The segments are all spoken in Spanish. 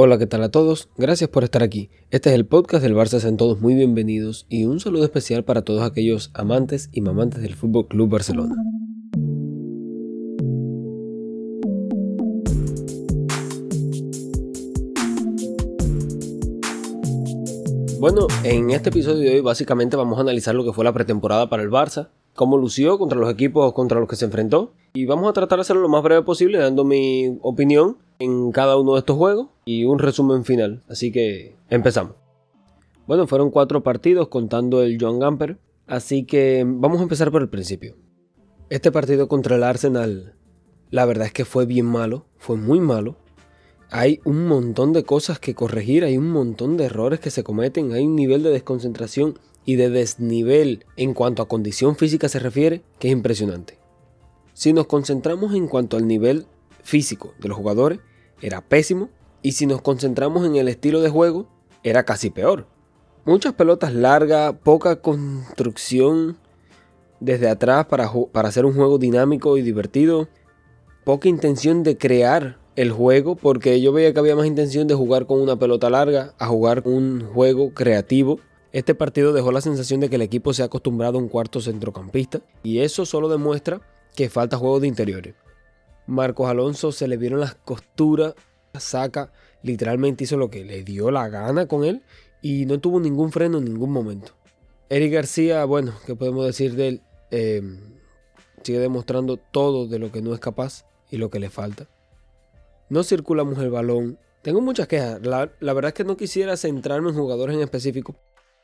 Hola, ¿qué tal a todos? Gracias por estar aquí. Este es el podcast del Barça, sean todos muy bienvenidos y un saludo especial para todos aquellos amantes y mamantes del Fútbol Club Barcelona. Bueno, en este episodio de hoy básicamente vamos a analizar lo que fue la pretemporada para el Barça, cómo lució contra los equipos contra los que se enfrentó y vamos a tratar de hacerlo lo más breve posible dando mi opinión en cada uno de estos juegos y un resumen final. Así que empezamos. Bueno, fueron cuatro partidos contando el Joan Gamper. Así que vamos a empezar por el principio. Este partido contra el Arsenal, la verdad es que fue bien malo, fue muy malo. Hay un montón de cosas que corregir, hay un montón de errores que se cometen, hay un nivel de desconcentración y de desnivel en cuanto a condición física se refiere que es impresionante. Si nos concentramos en cuanto al nivel físico de los jugadores, era pésimo y si nos concentramos en el estilo de juego, era casi peor. Muchas pelotas largas, poca construcción desde atrás para, para hacer un juego dinámico y divertido, poca intención de crear el juego porque yo veía que había más intención de jugar con una pelota larga a jugar un juego creativo. Este partido dejó la sensación de que el equipo se ha acostumbrado a un cuarto centrocampista y eso solo demuestra que falta juego de interiores. Marcos Alonso se le vieron las costuras, saca, literalmente hizo lo que le dio la gana con él y no tuvo ningún freno en ningún momento. Eric García, bueno, ¿qué podemos decir de él? Eh, sigue demostrando todo de lo que no es capaz y lo que le falta. No circulamos el balón. Tengo muchas quejas. La verdad es que no quisiera centrarme en jugadores en específico,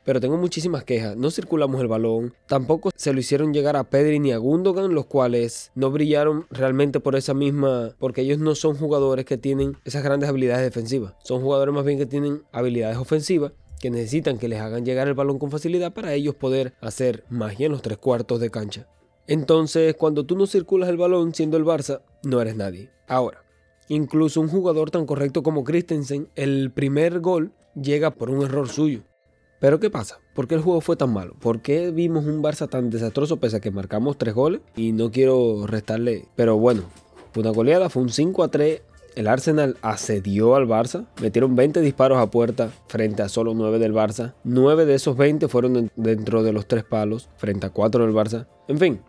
pero tengo muchísimas quejas. No circulamos el balón, tampoco se lo hicieron llegar a Pedri ni a Gundogan, los cuales no brillaron realmente por esa misma, porque ellos no son jugadores que tienen esas grandes habilidades defensivas. Son jugadores más bien que tienen habilidades ofensivas que necesitan que les hagan llegar el balón con facilidad para ellos poder hacer magia en los tres cuartos de cancha. Entonces, cuando tú no circulas el balón siendo el Barça, no eres nadie. Ahora, incluso un jugador tan correcto como Christensen, el primer gol llega por un error suyo. Pero ¿qué pasa? ¿Por qué el juego fue tan malo? ¿Por qué vimos un Barça tan desastroso pese a que marcamos tres goles? Y no quiero restarle, pero bueno, fue una goleada, fue un 5 a 3. El Arsenal asedió al Barça, metieron 20 disparos a puerta frente a solo 9 del Barça. 9 de esos 20 fueron dentro de los tres palos frente a 4 del Barça. En fin,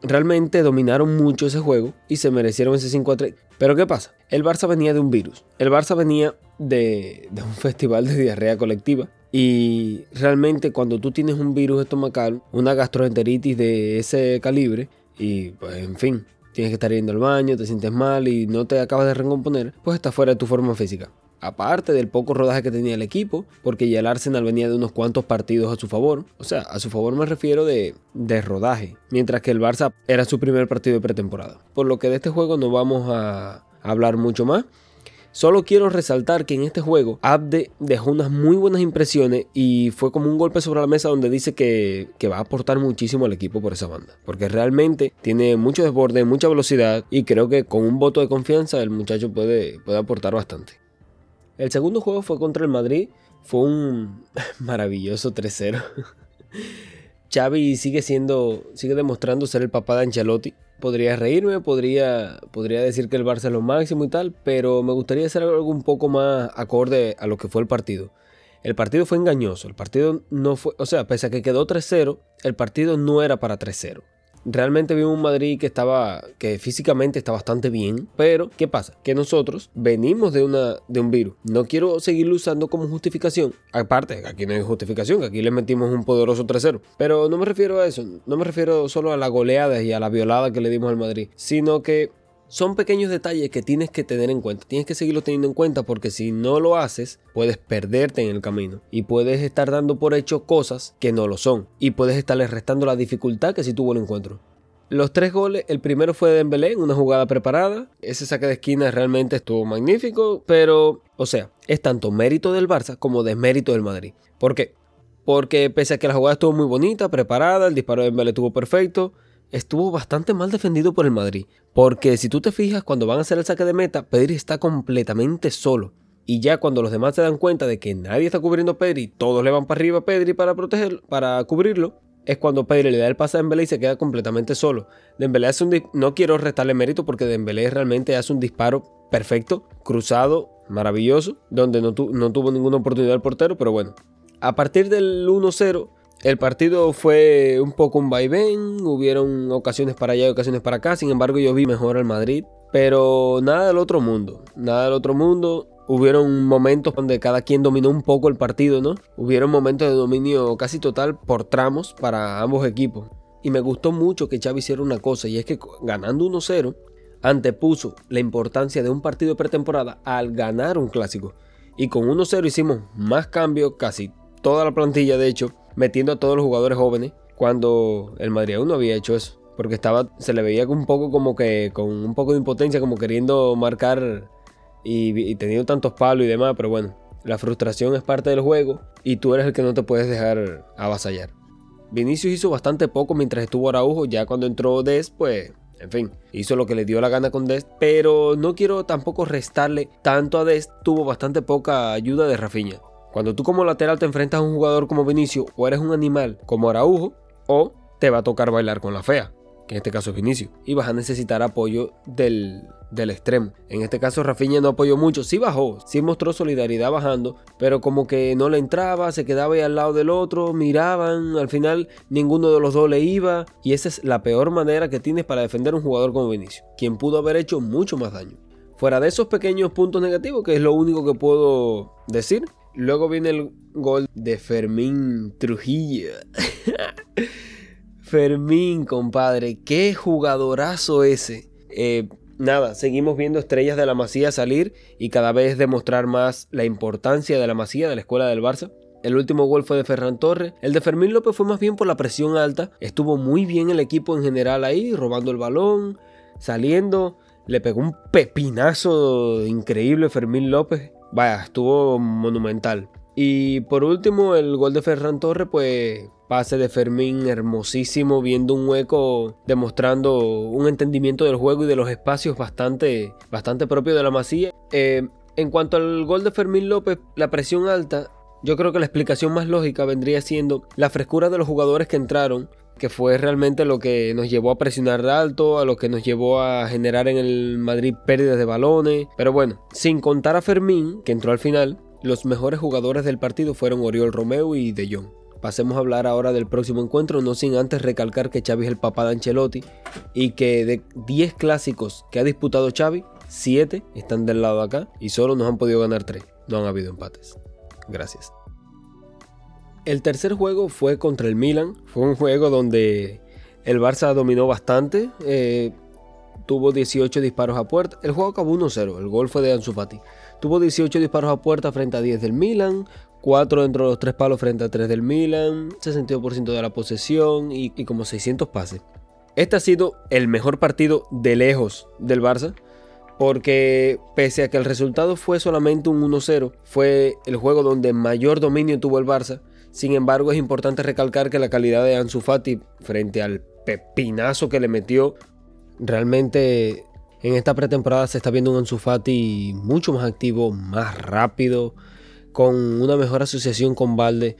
realmente dominaron mucho ese juego y se merecieron ese 5 a 3. Pero ¿qué pasa? El Barça venía de un virus. El Barça venía de un festival de diarrea colectiva y realmente cuando tú tienes un virus estomacal, una gastroenteritis de ese calibre, y pues en fin, tienes que estar yendo al baño, te sientes mal y no te acabas de recomponer, pues estás fuera de tu forma física. Aparte del poco rodaje que tenía el equipo, porque ya el Arsenal venía de unos cuantos partidos a su favor. O sea, a su favor me refiero de, de rodaje. Mientras que el Barça era su primer partido de pretemporada. Por lo que de este juego no vamos a hablar mucho más. Solo quiero resaltar que en este juego Abde dejó unas muy buenas impresiones y fue como un golpe sobre la mesa donde dice que, va a aportar muchísimo al equipo por esa banda. Porque realmente tiene mucho desborde, mucha velocidad y creo que con un voto de confianza el muchacho puede, puede aportar bastante. El segundo juego fue contra el Madrid. Fue un maravilloso 3-0. Xavi sigue siendo, sigue demostrando ser el papá de Ancelotti podría reírme, podría, podría decir que el Barça es lo máximo y tal, pero me gustaría hacer algo un poco más acorde a lo que fue el partido. El partido fue engañoso, el partido no fue, o sea, pese a que quedó 3-0, el partido no era para 3-0 realmente vimos un Madrid que estaba, que físicamente está bastante bien, pero ¿qué pasa? Que nosotros venimos de, una, de un virus. No quiero seguirlo usando como justificación. Aparte, aquí no hay justificación, aquí le metimos un poderoso 3-0. Pero no me refiero a eso, no me refiero solo a la goleada y a la violada que le dimos al Madrid, sino que son pequeños detalles que tienes que tener en cuenta. Tienes que seguirlo teniendo en cuenta porque si no lo haces, puedes perderte en el camino. Y puedes estar dando por hecho cosas que no lo son. Y puedes estarle restando la dificultad que si tuvo el encuentro. Los tres goles, el primero fue de Dembélé, una jugada preparada. Ese saque de esquina realmente estuvo magnífico, pero, o sea, es tanto mérito del Barça como desmérito del Madrid. ¿Por qué? Porque pese a que la jugada estuvo muy bonita, preparada, el disparo de Dembélé estuvo perfecto, estuvo bastante mal defendido por el Madrid. Porque si tú te fijas, cuando van a hacer el saque de meta, Pedri está completamente solo. Y ya cuando los demás se dan cuenta de que nadie está cubriendo a Pedri, todos le van para arriba a Pedri para protegerlo, para cubrirlo, es cuando Pedri le da el pase a Dembélé y se queda completamente solo. Dembélé hace un no quiero restarle mérito porque Dembélé realmente hace un disparo perfecto, cruzado, maravilloso, donde no, no tuvo ninguna oportunidad el portero, pero bueno. A partir del 1-0, el partido fue un poco un vaivén, hubieron ocasiones para allá y ocasiones para acá, sin embargo yo vi mejor al Madrid, pero nada del otro mundo, nada del otro mundo. Hubieron momentos donde cada quien dominó un poco el partido, ¿no? Hubieron momentos de dominio casi total por tramos para ambos equipos. Y me gustó mucho que Xavi hiciera una cosa, y es que ganando 1-0, antepuso la importancia de un partido de pretemporada al ganar un clásico. Y con 1-0 hicimos más cambios, casi toda la plantilla de hecho, metiendo a todos los jugadores jóvenes, cuando el Madrid aún no había hecho eso. Porque estaba, se le veía un poco como que, con un poco de impotencia, como queriendo marcar y, teniendo tantos palos y demás, pero bueno, la frustración es parte del juego y tú eres el que no te puedes dejar avasallar. Vinicius hizo bastante poco mientras estuvo Araujo, ya cuando entró Des, pues, en fin, hizo lo que le dio la gana con Des, pero no quiero tampoco restarle tanto a Des, tuvo bastante poca ayuda de Rafinha. Cuando tú como lateral te enfrentas a un jugador como Vinicius, o eres un animal como Araujo, o te va a tocar bailar con la fea, que en este caso es Vinicius, y vas a necesitar apoyo del, del extremo. En este caso Rafinha no apoyó mucho, sí bajó, sí mostró solidaridad bajando, pero como que no le entraba, se quedaba ahí al lado del otro, miraban, al final ninguno de los dos le iba, y esa es la peor manera que tienes para defender a un jugador como Vinicius, quien pudo haber hecho mucho más daño. Fuera de esos pequeños puntos negativos, que es lo único que puedo decir, luego viene el gol de Fermín Trujillo. Fermín, compadre, qué jugadorazo ese. Eh, nada, seguimos viendo estrellas de la Masía salir y cada vez demostrar más la importancia de la Masía de la escuela del Barça. El último gol fue de Ferran Torres. El de Fermín López fue más bien por la presión alta. Estuvo muy bien el equipo en general ahí, robando el balón, saliendo. Le pegó un pepinazo increíble Fermín López. Vaya, estuvo monumental. Y por último, el gol de Ferran Torres, pues pase de Fermín hermosísimo, viendo un hueco, demostrando un entendimiento del juego y de los espacios bastante, bastante propio de la masía. Eh, en cuanto al gol de Fermín López, la presión alta, yo creo que la explicación más lógica vendría siendo la frescura de los jugadores que entraron, que fue realmente lo que nos llevó a presionar alto, a lo que nos llevó a generar en el Madrid pérdidas de balones. Pero bueno, sin contar a Fermín, que entró al final, los mejores jugadores del partido fueron Oriol Romeo y De Jong. Pasemos a hablar ahora del próximo encuentro, no sin antes recalcar que Xavi es el papá de Ancelotti y que de 10 clásicos que ha disputado Xavi, 7 están del lado de acá y solo nos han podido ganar 3. No han habido empates. Gracias. El tercer juego fue contra el Milan. Fue un juego donde el Barça dominó bastante. Eh, tuvo 18 disparos a puerta. El juego acabó 1-0. El gol fue de Ansu Fati. Tuvo 18 disparos a puerta frente a 10 del Milan. 4 dentro de los 3 palos frente a 3 del Milan, 62% de la posesión y, como 600 pases. Este ha sido el mejor partido de lejos del Barça, porque pese a que el resultado fue solamente un 1-0, fue el juego donde mayor dominio tuvo el Barça. Sin embargo, es importante recalcar que la calidad de Ansu Fati frente al pepinazo que le metió, realmente en esta pretemporada se está viendo un Ansu Fati mucho más activo, más rápido, con una mejor asociación con Valde.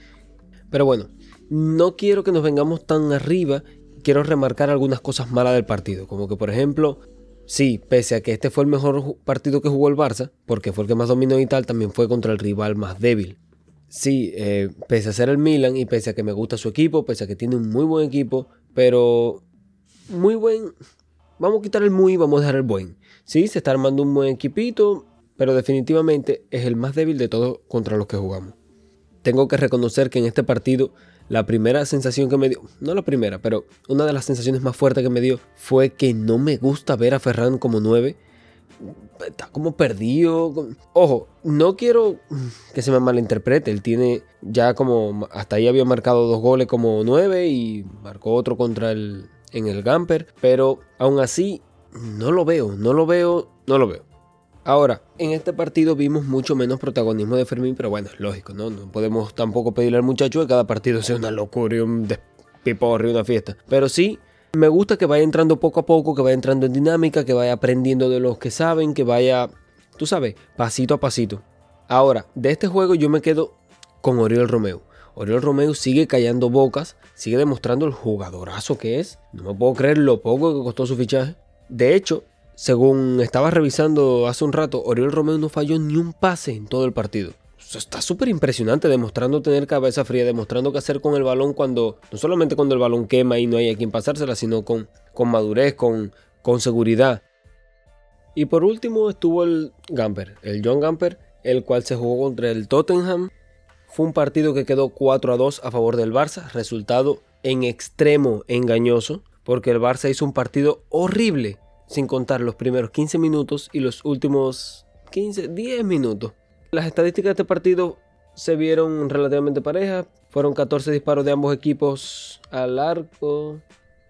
Pero bueno, no quiero que nos vengamos tan arriba. Quiero remarcar algunas cosas malas del partido. Como que, por ejemplo, sí, pese a que este fue el mejor partido que jugó el Barça, porque fue el que más dominó y tal, también fue contra el rival más débil. Sí, eh, pese a ser el Milan y pese a que me gusta su equipo, pese a que tiene un muy buen equipo, pero muy buen. Vamos a quitar el muy y vamos a dejar el buen. Sí, se está armando un buen equipito, pero definitivamente es el más débil de todos contra los que jugamos. Tengo que reconocer que en este partido la primera sensación que me dio, no la primera, pero una de las sensaciones más fuertes que me dio fue que no me gusta ver a Ferran como 9. Está como perdido. Ojo, no quiero que se me malinterprete. Él tiene ya como. Hasta ahí había marcado dos goles como 9 y marcó otro contra el. en el Gamper. Pero aún así, no lo veo, no lo veo, no lo veo. Ahora, en este partido vimos mucho menos protagonismo de Fermín, pero bueno, es lógico, ¿no? No podemos tampoco pedirle al muchacho que cada partido sea una locura y un despiporre una fiesta. Pero sí, me gusta que vaya entrando poco a poco, que vaya entrando en dinámica, que vaya aprendiendo de los que saben, que vaya, tú sabes, pasito a pasito. Ahora, de este juego yo me quedo con Oriol Romeo. Oriol Romeo sigue callando bocas, sigue demostrando el jugadorazo que es. No me puedo creer lo poco que costó su fichaje. De hecho, según estaba revisando hace un rato, Oriol Romeo no falló ni un pase en todo el partido. Está súper impresionante, demostrando tener cabeza fría, demostrando qué hacer con el balón cuando, no solamente cuando el balón quema y no hay a quien pasársela, sino con, con madurez, con, con seguridad. Y por último estuvo el Gamper, el John Gamper, el cual se jugó contra el Tottenham. Fue un partido que quedó 4 a 2 a favor del Barça, resultado en extremo engañoso, porque el Barça hizo un partido horrible sin contar los primeros 15 minutos y los últimos 15, 10 minutos. Las estadísticas de este partido se vieron relativamente parejas. Fueron 14 disparos de ambos equipos al arco,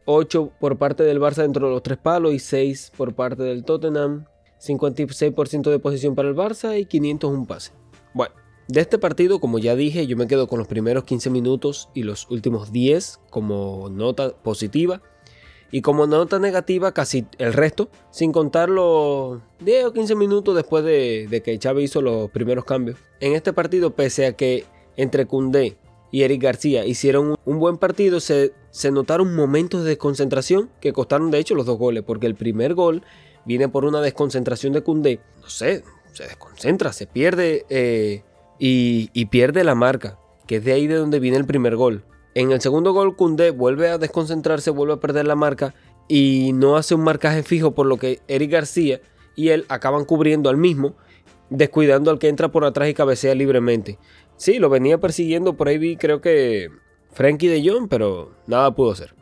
8 por parte del Barça dentro de los tres palos y 6 por parte del Tottenham. 56% de posición para el Barça y 501 pase. Bueno, de este partido, como ya dije, yo me quedo con los primeros 15 minutos y los últimos 10 como nota positiva. Y como nota negativa, casi el resto, sin contar los 10 o 15 minutos después de, que Chávez hizo los primeros cambios. En este partido, pese a que entre Cundé y Eric García hicieron un buen partido, se, notaron momentos de desconcentración que costaron de hecho los dos goles, porque el primer gol viene por una desconcentración de Cundé. No sé, se desconcentra, se pierde eh, y, y pierde la marca, que es de ahí de donde viene el primer gol. En el segundo gol, Kunde vuelve a desconcentrarse, vuelve a perder la marca y no hace un marcaje fijo, por lo que Eric García y él acaban cubriendo al mismo, descuidando al que entra por atrás y cabecea libremente. Sí, lo venía persiguiendo, por ahí vi creo que Frankie de Jong, pero nada pudo hacer.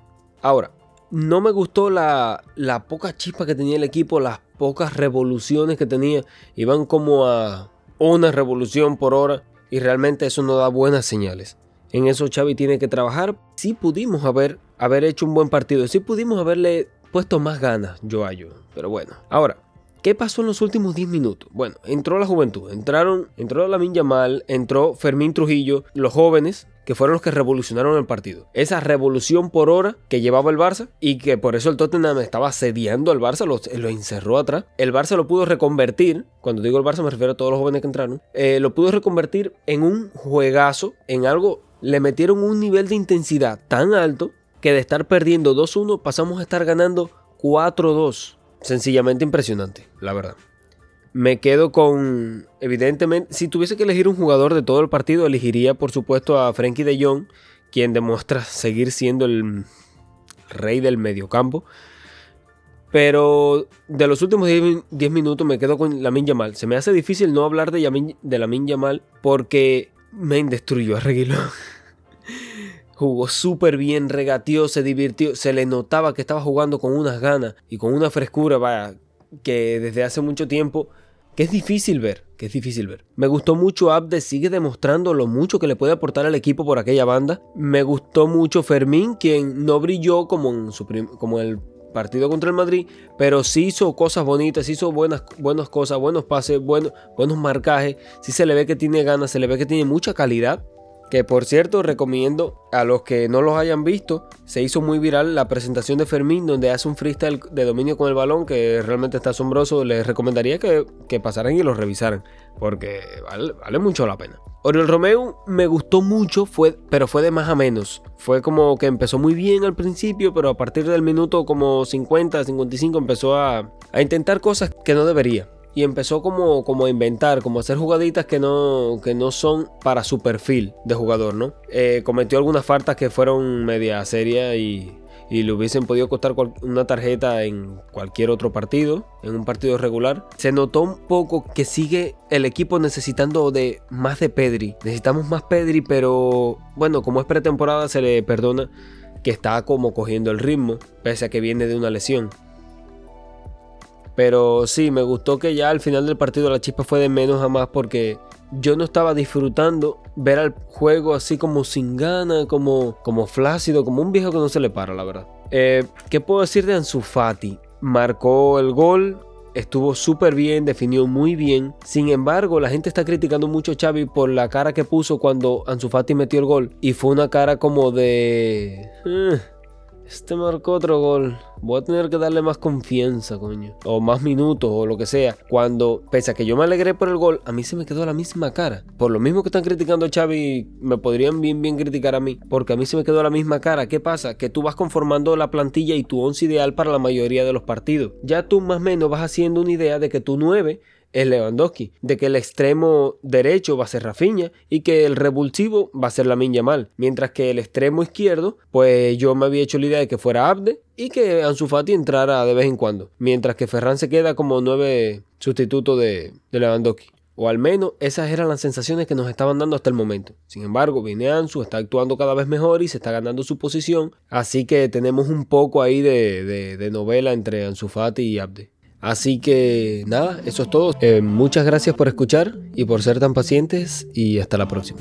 Ahora, no me gustó la, la poca chispa que tenía el equipo, las pocas revoluciones que tenía. Iban como a una revolución por hora y realmente eso no da buenas señales. En eso Xavi tiene que trabajar. Sí pudimos haber, haber hecho un buen partido. Sí pudimos haberle puesto más ganas yo. Pero bueno. Ahora, ¿Qué pasó en los últimos 10 minutos? Bueno, entró la juventud, entraron, entró Lamin Yamal, entró Fermín Trujillo, los jóvenes que fueron los que revolucionaron el partido. Esa revolución por hora que llevaba el Barça y que por eso el Tottenham estaba sediando al Barça, lo, lo encerró atrás. El Barça lo pudo reconvertir, cuando digo el Barça me refiero a todos los jóvenes que entraron, eh, lo pudo reconvertir en un juegazo, en algo le metieron un nivel de intensidad tan alto que de estar perdiendo 2-1 pasamos a estar ganando 4-2. Sencillamente impresionante, la verdad. Me quedo con, evidentemente, si tuviese que elegir un jugador de todo el partido, elegiría por supuesto a Frankie de Jong, quien demuestra seguir siendo el rey del mediocampo. Pero de los últimos 10 minutos me quedo con Lamin Yamal. Se me hace difícil no hablar de, Yamin, de Lamin Yamal porque me destruyó a Reguilón. Jugó súper bien, regateó, se divirtió, se le notaba que estaba jugando con unas ganas y con una frescura, vaya, que desde hace mucho tiempo, que es difícil ver, que es difícil ver. Me gustó mucho Abde, sigue demostrando lo mucho que le puede aportar al equipo por aquella banda. Me gustó mucho Fermín, quien no brilló como en, su como el partido contra el Madrid, pero sí hizo cosas bonitas, hizo buenas, buenas cosas, buenos pases, buenos, buenos marcajes, sí se le ve que tiene ganas, se le ve que tiene mucha calidad. Que por cierto recomiendo a los que no los hayan visto, se hizo muy viral la presentación de Fermín donde hace un freestyle de dominio con el balón que realmente está asombroso. Les recomendaría que, pasaran y lo revisaran porque vale, mucho la pena. Oriol Romeo me gustó mucho, fue, pero fue de más a menos. Fue como que empezó muy bien al principio, pero a partir del minuto como 50, 55 empezó a, a intentar cosas que no debería y empezó como, como a inventar, como a hacer jugaditas que no, que no son para su perfil de jugador, ¿no? Eh, cometió algunas faltas que fueron media seria y, y le hubiesen podido costar una tarjeta en cualquier otro partido, en un partido regular. Se notó un poco que sigue el equipo necesitando de más de Pedri. Necesitamos más Pedri, pero bueno, como es pretemporada se le perdona que está como cogiendo el ritmo, pese a que viene de una lesión. Pero sí, me gustó que ya al final del partido la chispa fue de menos a más porque yo no estaba disfrutando ver al juego así como sin gana, como, como flácido, como un viejo que no se le para, la verdad. Eh, ¿Qué puedo decir de Ansu Fati? Marcó el gol, estuvo súper bien, definió muy bien. Sin embargo, la gente está criticando mucho a Xavi por la cara que puso cuando Ansu Fati metió el gol. Y fue una cara como de... Eh, Este marcó otro gol. Voy a tener que darle más confianza, coño. O más minutos o lo que sea. Cuando, pese a que yo me alegré por el gol, a mí se me quedó la misma cara. Por lo mismo que están criticando a Xavi, me podrían bien bien criticar a mí. Porque a mí se me quedó la misma cara. ¿Qué pasa? Que tú vas conformando la plantilla y tu once ideal para la mayoría de los partidos. Ya tú más o menos vas haciendo una idea de que tu 9 es Lewandowski, de que el extremo derecho va a ser Rafinha y que el revulsivo va a ser Lamin Yamal, mientras que el extremo izquierdo, pues yo me había hecho la idea de que fuera Abde y que Ansu Fati entrara de vez en cuando, mientras que Ferran se queda como nueve sustituto de, Lewandowski. O al menos esas eran las sensaciones que nos estaban dando hasta el momento. Sin embargo, viene Ansu, está actuando cada vez mejor y se está ganando su posición. Así que tenemos un poco ahí de, de, novela entre Ansu Fati y Abde. Así que nada, eso es todo. Eh, muchas gracias por escuchar y por ser tan pacientes y hasta la próxima.